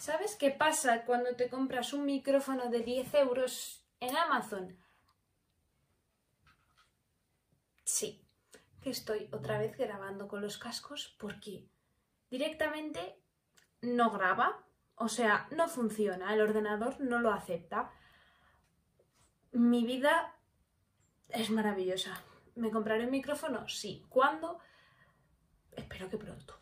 ¿Sabes qué pasa cuando te compras un micrófono de 10 euros en Amazon? Sí, que estoy otra vez grabando con los cascos porque directamente no graba, o sea, no funciona, el ordenador no lo acepta. Mi vida es maravillosa. ¿Me compraré un micrófono? Sí. ¿Cuándo? Espero que pronto.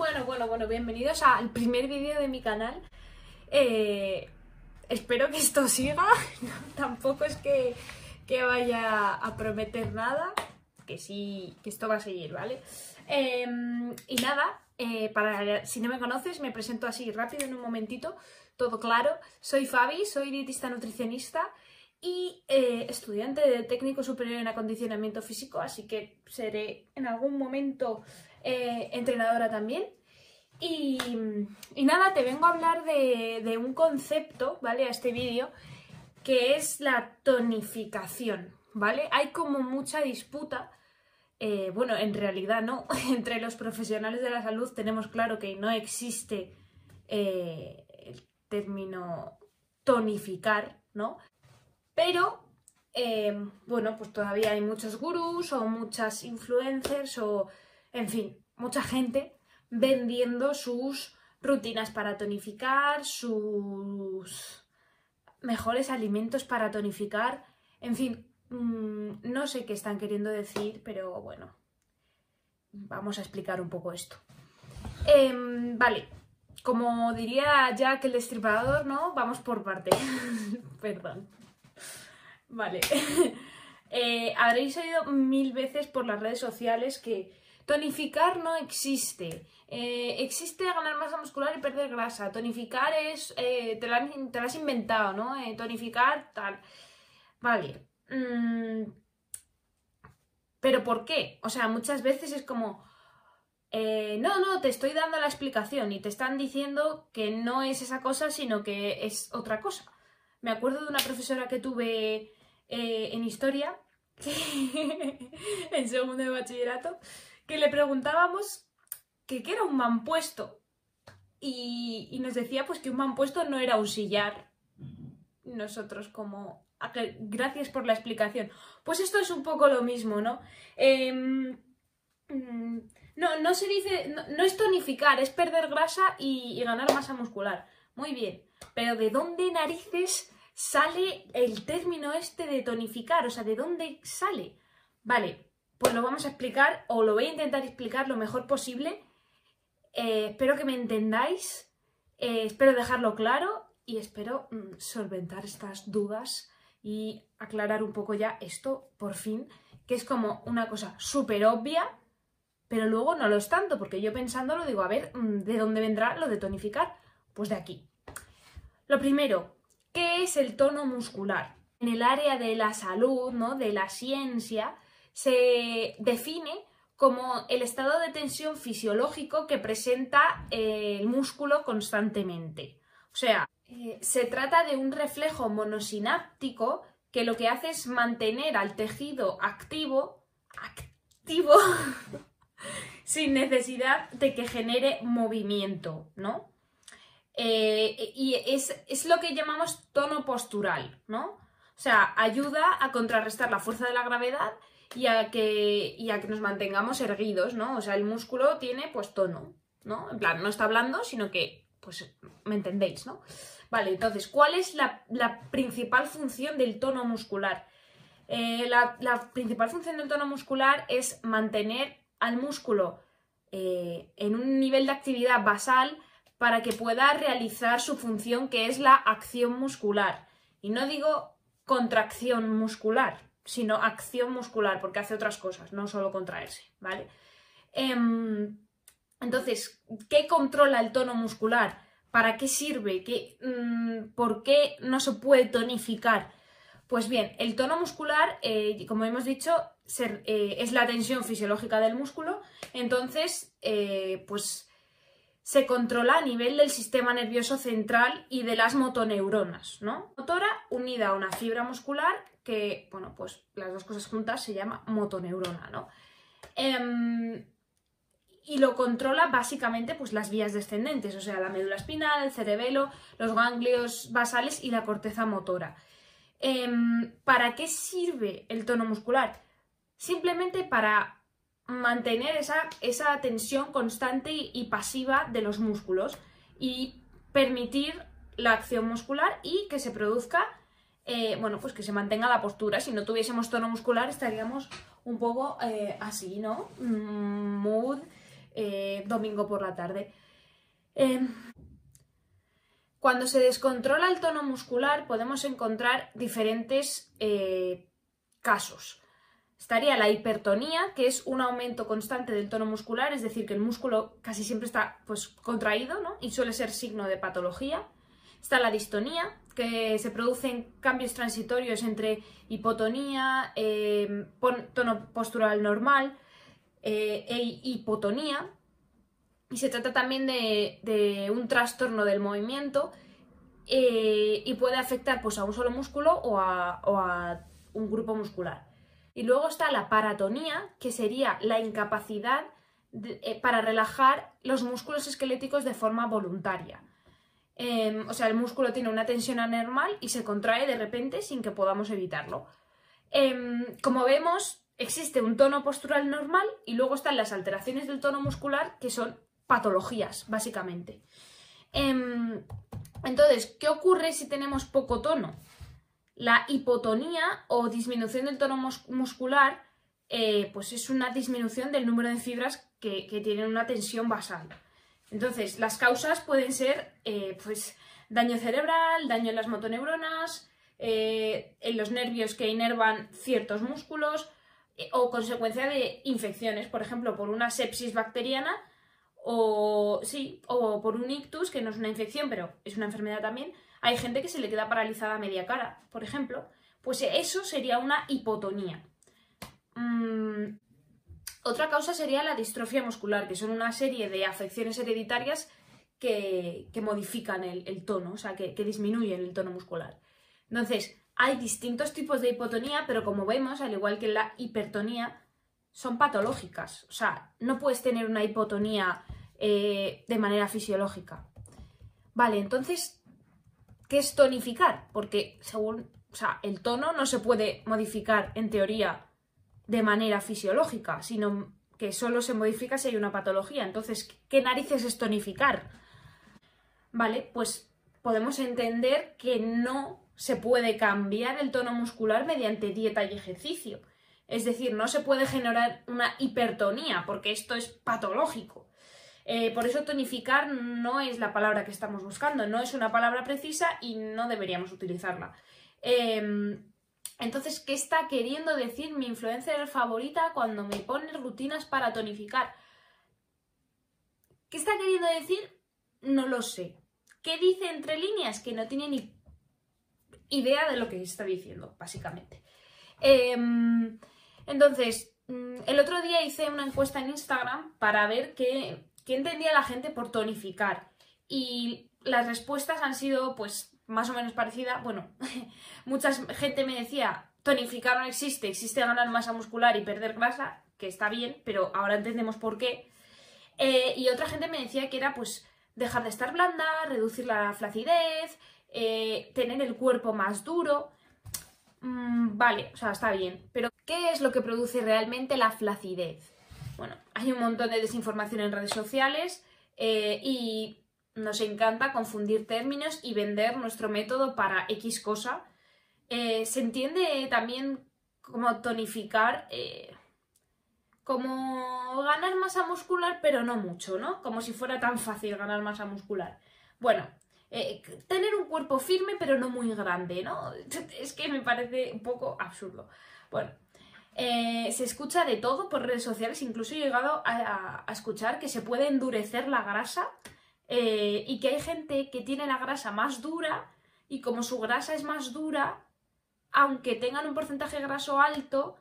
Bueno, bueno, bueno, bienvenidos al primer vídeo de mi canal. Eh, espero que esto siga. tampoco es que, que, vaya a prometer nada. Que sí, que esto va a seguir, ¿vale? Eh, y nada, eh, para si no me conoces, me presento así rápido en un momentito. Todo claro. Soy Fabi, soy dietista nutricionista y eh, estudiante de técnico superior en acondicionamiento físico, así que seré en algún momento entrenadora también. Y, nada, te vengo a hablar de, de un concepto, ¿vale? A este vídeo, que es la tonificación, ¿vale? Hay como mucha disputa, eh, bueno, en realidad no, entre los profesionales de la salud tenemos claro que no existe eh, el término tonificar, ¿no? Pero, eh, bueno, pues todavía hay muchos gurús o muchas influencers o, en fin, mucha gente vendiendo sus rutinas para tonificar, sus mejores alimentos para tonificar, en fin, mmm, no sé qué están queriendo decir, pero bueno, vamos a explicar un poco esto. Eh, vale, como diría Jack el Destripador, ¿no? Vamos por parte. Perdón. Vale. eh, habréis oído mil veces por las redes sociales que tonificar no existe. Eh, existe ganar masa muscular y perder grasa. Tonificar es. Eh, te, la, has inventado, ¿no? Eh, tonificar, tal. Vale. Mm. Pero ¿por qué? O sea, muchas veces es como. no, no, te estoy dando la explicación y te están diciendo que no es esa cosa, sino que es otra cosa. Me acuerdo de una profesora que tuve en historia, en segundo de bachillerato, que le preguntábamos que qué era un mampuesto. Y, y nos decía pues que un mampuesto no era un sillar. Nosotros como... Gracias por la explicación. Pues esto es un poco lo mismo, ¿no? Eh, no, no se dice... No, no, es tonificar, es perder grasa y, y ganar masa muscular. Muy bien. Pero ¿de dónde narices sale el término este de tonificar? O sea, ¿de dónde sale? Vale, pues lo vamos a explicar o lo voy a intentar explicar lo mejor posible. Eh, espero que me entendáis, eh, espero dejarlo claro y espero mm, solventar estas dudas y aclarar un poco ya esto, por fin, que es como una cosa súper obvia, pero luego no lo es tanto, porque yo pensándolo digo, a ver, mm, ¿de dónde vendrá lo de tonificar? Pues de aquí. Lo primero, ¿qué es el tono muscular? En el área de la salud, ¿no? de la ciencia, se define como el estado de tensión fisiológico que presenta eh, el músculo constantemente. O sea, eh, se trata de un reflejo monosináptico que lo que hace es mantener al tejido activo, activo, sin necesidad de que genere movimiento, ¿no? Eh, y es, es lo que llamamos tono postural, ¿no? O sea, ayuda a contrarrestar la fuerza de la gravedad y a que, y que nos mantengamos erguidos, ¿no? O sea, el músculo tiene pues tono, ¿no? En plan, no está hablando, sino que, pues, me entendéis, ¿no? Vale, entonces, ¿cuál es la, la principal función del tono muscular? Eh, la, la, principal función del tono muscular es mantener al músculo eh, en un nivel de actividad basal para que pueda realizar su función que es la acción muscular. Y no digo contracción muscular, sino acción muscular, porque hace otras cosas, no solo contraerse, ¿vale? Eh, entonces, ¿qué controla el tono muscular? ¿Para qué sirve? ¿Qué, mmm, ¿Por qué no se puede tonificar? Pues bien, el tono muscular, eh, como hemos dicho, eh, es la tensión fisiológica del músculo, entonces, eh, pues se controla a nivel del sistema nervioso central y de las motoneuronas, ¿no? Motora unida a una fibra muscular que, bueno, pues las dos cosas juntas se llama motoneurona, ¿no? Em, y lo controla básicamente pues las vías descendentes, o sea, la médula espinal, el cerebelo, los ganglios basales y la corteza motora. Em, ¿Para qué sirve el tono muscular? Simplemente para mantener esa, esa tensión constante y, pasiva de los músculos y permitir la acción muscular y que se produzca, eh, bueno, pues que se mantenga la postura. Si no tuviésemos tono muscular estaríamos un poco eh, así, ¿no? Mm, mood, eh, domingo por la tarde. Cuando se descontrola el tono muscular podemos encontrar diferentes casos estaría la hipertonía, que es un aumento constante del tono muscular, es decir, que el músculo casi siempre está pues, contraído ¿no? y suele ser signo de patología. Está la distonía, que se producen cambios transitorios entre hipotonía, em, tono postural normal eh, e hipotonía. Y se trata también de, un trastorno del movimiento eh, y puede afectar pues, a un solo músculo o a un grupo muscular. Y luego está la paratonía, que sería la incapacidad eh, para relajar los músculos esqueléticos de forma voluntaria. Em, o sea, el músculo tiene una tensión anormal y se contrae de repente sin que podamos evitarlo. Em, como vemos, existe un tono postural normal y luego están las alteraciones del tono muscular que son patologías, básicamente. Em, entonces, ¿qué ocurre si tenemos poco tono? La hipotonía o disminución del tono muscular eh, pues es una disminución del número de fibras que, tienen una tensión basal. Entonces, las causas pueden ser eh, pues, daño cerebral, daño en las motoneuronas, eh, en los nervios que inervan ciertos músculos o consecuencia de infecciones, por ejemplo, por una sepsis bacteriana o, sí, o por un ictus, que no es una infección, pero es una enfermedad también, hay gente que se le queda paralizada media cara, por ejemplo. Pues eso sería una hipotonía. Mm, otra causa sería la distrofia muscular, que son una serie de afecciones hereditarias que, modifican el, tono, o sea, que, que disminuyen el tono muscular. Entonces, hay distintos tipos de hipotonía, pero como vemos, al igual que la hipertonía, son patológicas. O sea, no puedes tener una hipotonía eh, de manera fisiológica. Vale, entonces ¿Qué es tonificar? Porque según, o sea, el tono no se puede modificar en teoría de manera fisiológica, sino que solo se modifica si hay una patología. Entonces, ¿qué narices es tonificar? Vale, pues podemos entender que no se puede cambiar el tono muscular mediante dieta y ejercicio. Es decir, no se puede generar una hipertonía, porque esto es patológico. Eh, por eso tonificar no es la palabra que estamos buscando, no es una palabra precisa y no deberíamos utilizarla. Em, entonces, ¿qué está queriendo decir mi influencer favorita cuando me pone rutinas para tonificar? ¿Qué está queriendo decir? No lo sé. ¿Qué dice entre líneas? Que no tiene ni idea de lo que está diciendo, básicamente. Em, entonces, mm, el otro día hice una encuesta en Instagram para ver qué, ¿Qué entendía la gente por tonificar? Y las respuestas han sido, pues, más o menos parecidas. Bueno, mucha gente me decía, tonificar no existe, existe ganar masa muscular y perder grasa, que está bien, pero ahora entendemos por qué. Eh, y otra gente me decía que era, pues, dejar de estar blanda, reducir la flacidez, eh, tener el cuerpo más duro. Mm, vale, o sea, está bien. Pero, ¿qué es lo que produce realmente la flacidez? Bueno, hay un montón de desinformación en redes sociales eh, y nos encanta confundir términos y vender nuestro método para X cosa. Eh, se entiende también como tonificar, eh, como ganar masa muscular, pero no mucho, ¿no? Como si fuera tan fácil ganar masa muscular. Bueno, tener un cuerpo firme, pero no muy grande, ¿no? Es que me parece un poco absurdo. Bueno, eh, se escucha de todo por redes sociales, incluso he llegado a, escuchar que se puede endurecer la grasa eh, y que hay gente que tiene la grasa más dura y como su grasa es más dura, aunque tengan un porcentaje graso alto,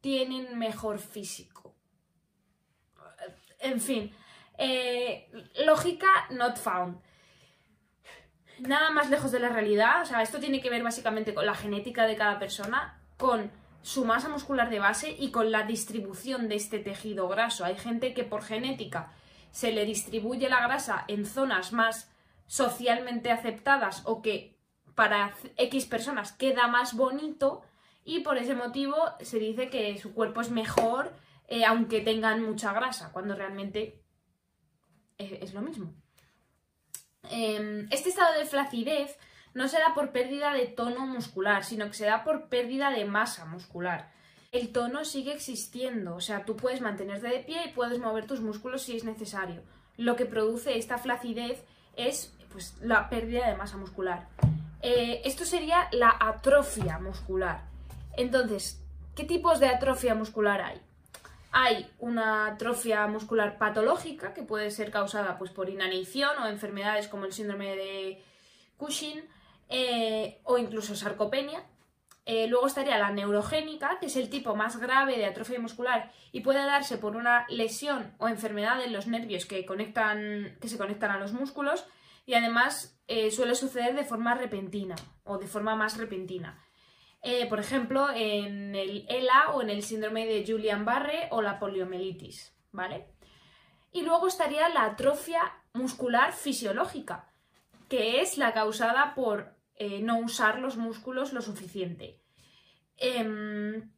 tienen mejor físico. En fin, Eh, lógica not found. Nada más lejos de la realidad. O sea, esto tiene que ver básicamente con la genética de cada persona, con su masa muscular de base y con la distribución de este tejido graso. Hay gente que por genética se le distribuye la grasa en zonas más socialmente aceptadas o que para X personas queda más bonito y por ese motivo se dice que su cuerpo es mejor eh, aunque tengan mucha grasa, cuando realmente es, lo mismo. Em, este estado de flacidez no se da por pérdida de tono muscular, sino que se da por pérdida de masa muscular. El tono sigue existiendo, o sea, tú puedes mantenerte de pie y puedes mover tus músculos si es necesario. Lo que produce esta flacidez es pues, la pérdida de masa muscular. Eh, esto sería la atrofia muscular. Entonces, ¿qué tipos de atrofia muscular hay? Hay una atrofia muscular patológica que puede ser causada pues, por inanición o enfermedades como el síndrome de Cushing eh, o incluso sarcopenia. Eh, luego estaría la neurogénica, que es el tipo más grave de atrofia muscular y puede darse por una lesión o enfermedad en los nervios que, conectan, que se conectan a los músculos y además eh, suele suceder de forma repentina o de forma más repentina. Eh, por ejemplo, en el ELA o en el síndrome de Julian-Barre o la poliomielitis, ¿vale? Y luego estaría la atrofia muscular fisiológica, que es la causada por eh, no usar los músculos lo suficiente. Em,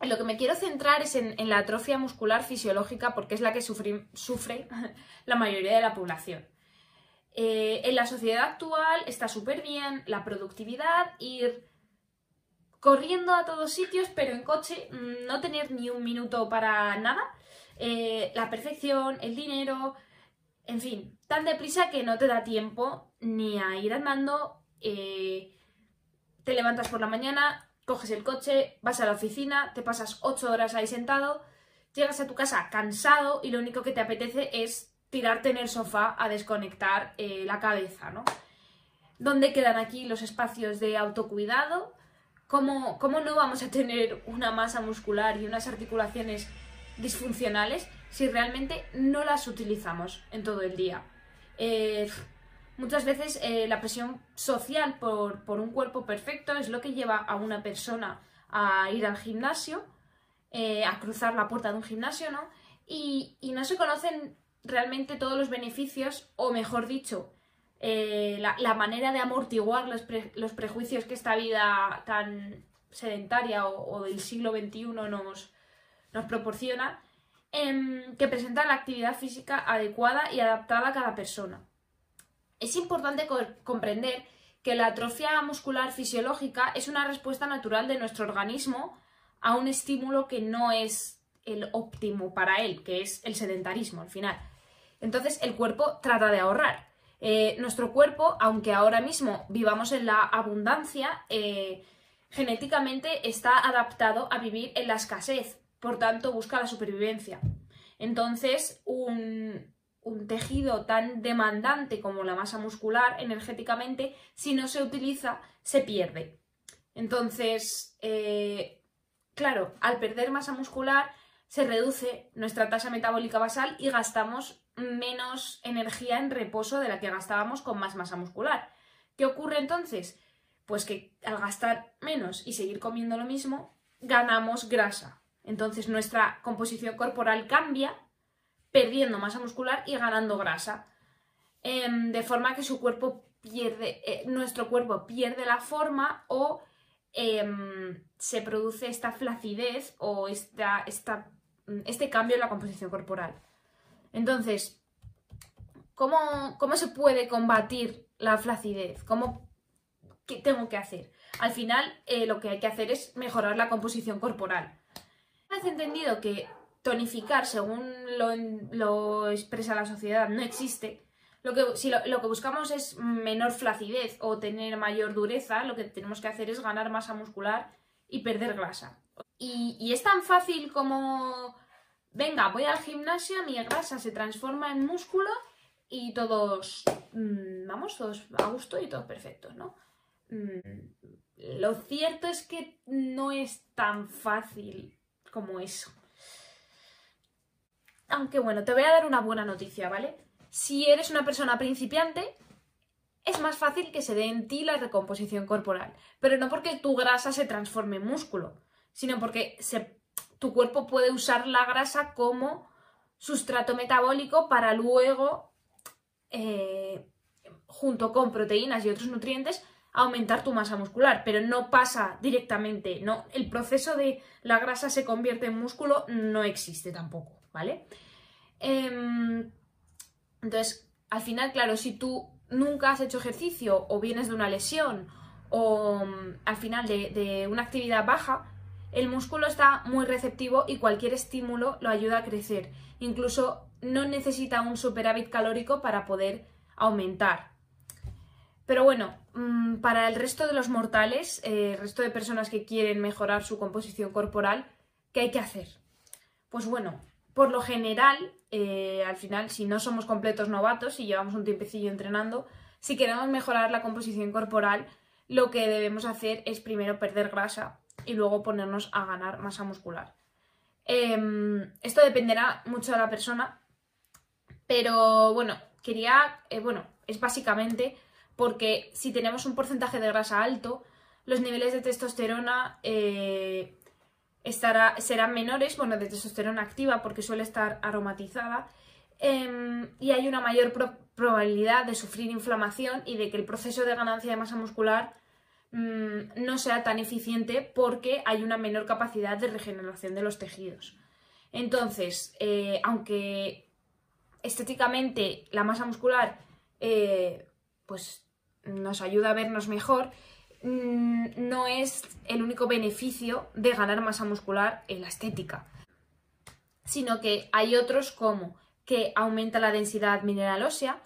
lo que me quiero centrar es en, la atrofia muscular fisiológica porque es la que sufre, la mayoría de la población. Eh, en la sociedad actual está súper bien la productividad, ir corriendo a todos sitios, pero en coche mm, no tener ni un minuto para nada. Eh, la perfección, el dinero, en fin, tan deprisa que no te da tiempo ni a ir andando. Eh, te levantas por la mañana, coges el coche, vas a la oficina, te pasas ocho horas ahí sentado, llegas a tu casa cansado y lo único que te apetece es tirarte en el sofá a desconectar eh, la cabeza, ¿no? ¿Dónde quedan aquí los espacios de autocuidado? ¿Cómo, no vamos a tener una masa muscular y unas articulaciones disfuncionales si realmente no las utilizamos en todo el día? Eh, muchas veces eh, la presión social por, un cuerpo perfecto es lo que lleva a una persona a ir al gimnasio, eh, a cruzar la puerta de un gimnasio, ¿no? Y, y no se conocen realmente todos los beneficios, o mejor dicho, eh, la, manera de amortiguar los, prejuicios que esta vida tan sedentaria o, del siglo XXI nos, nos proporciona, em, que presenta la actividad física adecuada y adaptada a cada persona. Es importante comprender que la atrofia muscular fisiológica es una respuesta natural de nuestro organismo a un estímulo que no es el óptimo para él, que es el sedentarismo al final. Entonces el cuerpo trata de ahorrar. Eh, nuestro cuerpo, aunque ahora mismo vivamos en la abundancia, eh, genéticamente está adaptado a vivir en la escasez, por tanto busca la supervivencia. Entonces, un, tejido tan demandante como la masa muscular energéticamente, si no se utiliza, se pierde. Entonces, eh, claro, al perder masa muscular, se reduce nuestra tasa metabólica basal y gastamos menos energía en reposo de la que gastábamos con más masa muscular. ¿Qué ocurre entonces? Pues que al gastar menos y seguir comiendo lo mismo, ganamos grasa. Entonces nuestra composición corporal cambia, perdiendo masa muscular y ganando grasa. Em, de forma que su cuerpo pierde, eh, nuestro cuerpo pierde la forma o em, se produce esta flacidez o esta, este cambio en la composición corporal. Entonces, ¿cómo, se puede combatir la flacidez? ¿Cómo, ¿Qué tengo que hacer? Al final, eh, lo que hay que hacer es mejorar la composición corporal. Vez entendido que tonificar, según lo, expresa la sociedad, no existe, lo que, si lo, que buscamos es menor flacidez o tener mayor dureza, lo que tenemos que hacer es ganar masa muscular y perder grasa. y es tan fácil como venga, voy al gimnasio, mi grasa se transforma en músculo y todos, mm, vamos, todos a gusto y todos perfectos, ¿no? Mm, lo cierto es que no es tan fácil como eso. Aunque bueno, te voy a dar una buena noticia, ¿vale? Si eres una persona principiante, es más fácil que se dé en ti la recomposición corporal, pero no porque tu grasa se transforme en músculo, sino porque tu cuerpo puede usar la grasa como sustrato metabólico para luego, eh, junto con proteínas y otros nutrientes, aumentar tu masa muscular, pero no pasa directamente, no, el proceso de la grasa se convierte en músculo no existe tampoco, ¿vale? Em, entonces, al final, claro, si tú nunca has hecho ejercicio o vienes de una lesión o mm, al final de, una actividad baja, el músculo está muy receptivo y cualquier estímulo lo ayuda a crecer. Incluso no necesita un superávit calórico para poder aumentar. Pero bueno, mm, para el resto de los mortales, eh, el resto de personas que quieren mejorar su composición corporal, ¿qué hay que hacer? Pues bueno, por lo general, eh, al final, si no somos completos novatos y llevamos un tiempecillo entrenando, si queremos mejorar la composición corporal, lo que debemos hacer es primero perder grasa y luego ponernos a ganar masa muscular. Em, esto dependerá mucho de la persona, pero bueno, quería, eh, bueno, es básicamente porque si tenemos un porcentaje de grasa alto, los niveles de testosterona eh, serán menores, bueno, de testosterona activa porque suele estar aromatizada, em, y hay una mayor probabilidad de sufrir inflamación y de que el proceso de ganancia de masa muscular mm, no sea tan eficiente porque hay una menor capacidad de regeneración de los tejidos. Entonces, eh, aunque estéticamente la masa muscular eh, pues nos ayuda a vernos mejor, mm, no es el único beneficio de ganar masa muscular en la estética, sino que hay otros como que aumenta la densidad mineral ósea,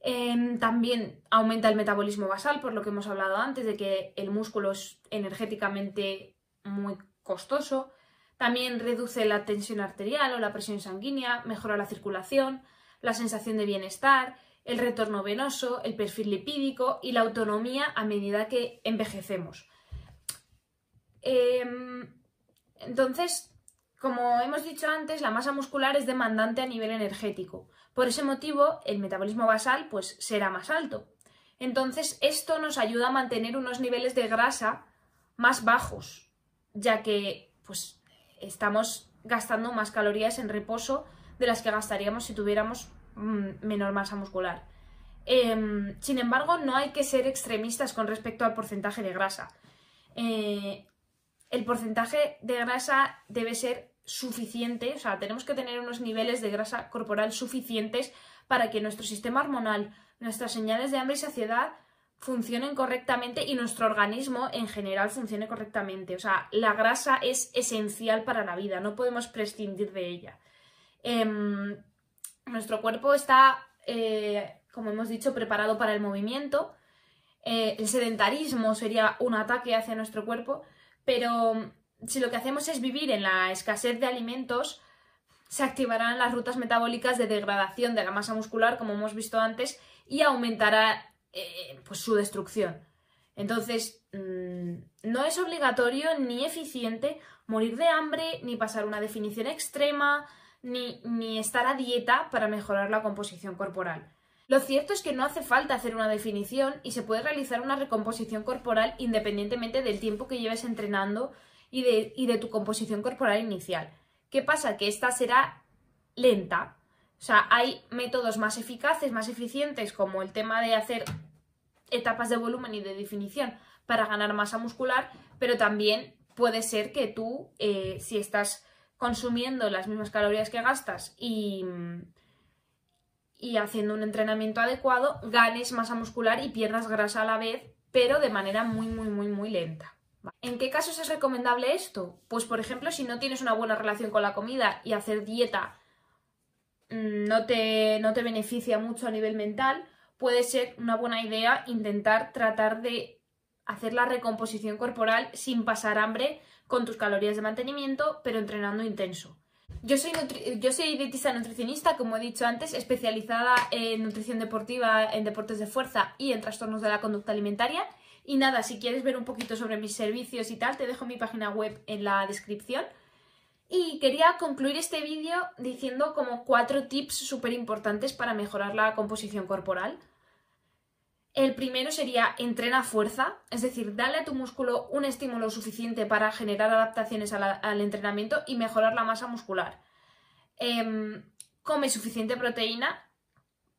em, también aumenta el metabolismo basal, por lo que hemos hablado antes de que el músculo es energéticamente muy costoso, también reduce la tensión arterial o la presión sanguínea, mejora la circulación, la sensación de bienestar, el retorno venoso, el perfil lipídico y la autonomía a medida que envejecemos. Em, entonces, como hemos dicho antes, la masa muscular es demandante a nivel energético. Por ese motivo, el metabolismo basal pues, será más alto. Entonces, esto nos ayuda a mantener unos niveles de grasa más bajos, ya que pues, estamos gastando más calorías en reposo de las que gastaríamos si tuviéramos menor masa muscular. Em, sin embargo, no hay que ser extremistas con respecto al porcentaje de grasa. Eh, el porcentaje de grasa debe ser suficiente, o sea, tenemos que tener unos niveles de grasa corporal suficientes para que nuestro sistema hormonal, nuestras señales de hambre y saciedad funcionen correctamente y nuestro organismo en general funcione correctamente. O sea, la grasa es esencial para la vida, no podemos prescindir de ella. Em, nuestro cuerpo está, eh, como hemos dicho, preparado para el movimiento. Eh, el sedentarismo sería un ataque hacia nuestro cuerpo, pero mm, si lo que hacemos es vivir en la escasez de alimentos, se activarán las rutas metabólicas de degradación de la masa muscular, como hemos visto antes, y aumentará eh, pues, su destrucción. Entonces, mm, no es obligatorio ni eficiente morir de hambre, ni pasar una definición extrema, ni, estar a dieta para mejorar la composición corporal. Lo cierto es que no hace falta hacer una definición y se puede realizar una recomposición corporal independientemente del tiempo que lleves entrenando y de, y de, tu composición corporal inicial. ¿Qué pasa? Que esta será lenta. O sea, hay métodos más eficaces, más eficientes, como el tema de hacer etapas de volumen y de definición para ganar masa muscular, pero también puede ser que tú, eh, si estás consumiendo las mismas calorías que gastas y, y haciendo un entrenamiento adecuado, ganes masa muscular y pierdas grasa a la vez, pero de manera muy, muy, muy, muy lenta. ¿En qué casos es recomendable esto? Pues, por ejemplo, si no tienes una buena relación con la comida y hacer dieta mm, no te, no te beneficia mucho a nivel mental, puede ser una buena idea intentar tratar de hacer la recomposición corporal sin pasar hambre con tus calorías de mantenimiento, pero entrenando intenso. Yo soy, yo soy dietista nutricionista, como he dicho antes, especializada en nutrición deportiva, en deportes de fuerza y en trastornos de la conducta alimentaria. Y nada, si quieres ver un poquito sobre mis servicios y tal, te dejo mi página web en la descripción. Y quería concluir este vídeo diciendo como cuatro tips súper importantes para mejorar la composición corporal. El primero sería entrena fuerza, es decir, dale a tu músculo un estímulo suficiente para generar adaptaciones al entrenamiento y mejorar la masa muscular. Em, come suficiente proteína,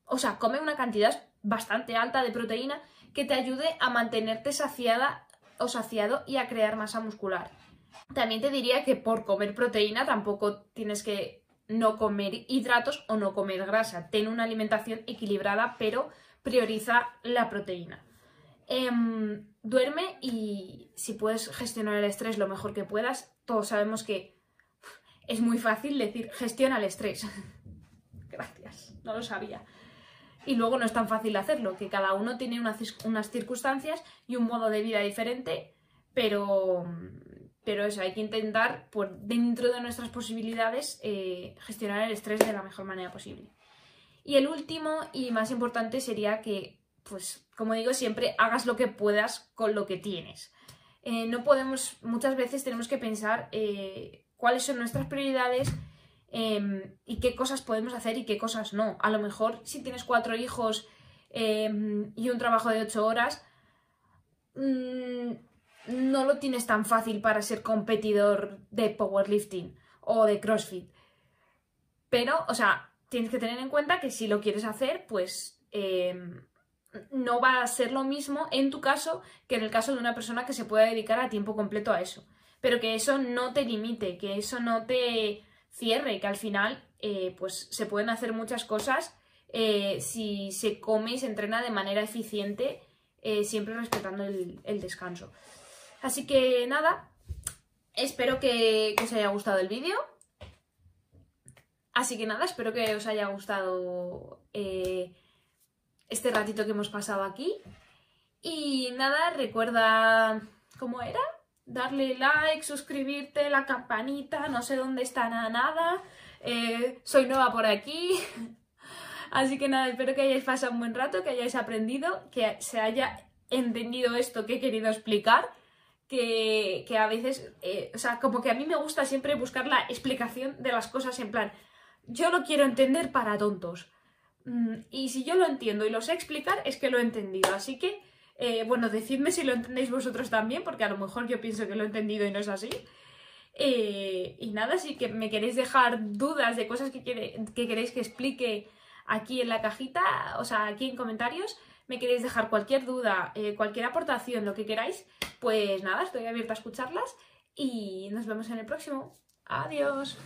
o sea, come una cantidad bastante alta de proteína que te ayude a mantenerte saciada o saciado y a crear masa muscular. También te diría que por comer proteína tampoco tienes que no comer hidratos o no comer grasa. Ten una alimentación equilibrada, pero prioriza la proteína. Em, duerme y si puedes gestionar el estrés lo mejor que puedas, todos sabemos que es muy fácil decir gestiona el estrés. Gracias, no lo sabía. Y luego no es tan fácil hacerlo, que cada uno tiene unas, circunstancias y un modo de vida diferente, pero, pero eso, hay que intentar, por dentro de nuestras posibilidades, eh, gestionar el estrés de la mejor manera posible. Y el último y más importante sería que, pues, como digo siempre, hagas lo que puedas con lo que tienes. Eh, no podemos, muchas veces tenemos que pensar eh, cuáles son nuestras prioridades em, y qué cosas podemos hacer y qué cosas no. A lo mejor si tienes cuatro hijos em, y un trabajo de ocho horas, mm, no lo tienes tan fácil para ser competidor de powerlifting o de CrossFit. Pero, o sea, tienes que tener en cuenta que si lo quieres hacer, pues em, no va a ser lo mismo en tu caso que en el caso de una persona que se pueda dedicar a tiempo completo a eso. Pero que eso no te limite, que eso no te cierre, que al final eh, pues se pueden hacer muchas cosas eh, si se come y se entrena de manera eficiente, eh, siempre respetando el, descanso. Así que nada, espero que os haya gustado el vídeo. Así que nada, espero que os haya gustado eh, este ratito que hemos pasado aquí. Y nada, recuerda cómo era. Darle like, suscribirte, la campanita, no sé dónde está nada. Eh, soy nueva por aquí. Así que nada, espero que hayáis pasado un buen rato, que hayáis aprendido, que se haya entendido esto que he querido explicar. Que, a veces, eh, o sea, como que a mí me gusta siempre buscar la explicación de las cosas en plan, yo lo quiero entender para tontos. Mm, y si yo lo entiendo y lo sé explicar, es que lo he entendido. Así que, eh, bueno, decidme si lo entendéis vosotros también, porque a lo mejor yo pienso que lo he entendido y no es así. Eh, y nada, si que me queréis dejar dudas de cosas que, que queréis que explique aquí en la cajita, o sea, aquí en comentarios, me queréis dejar cualquier duda, eh, cualquier aportación, lo que queráis, pues nada, estoy abierta a escucharlas y nos vemos en el próximo. Adiós.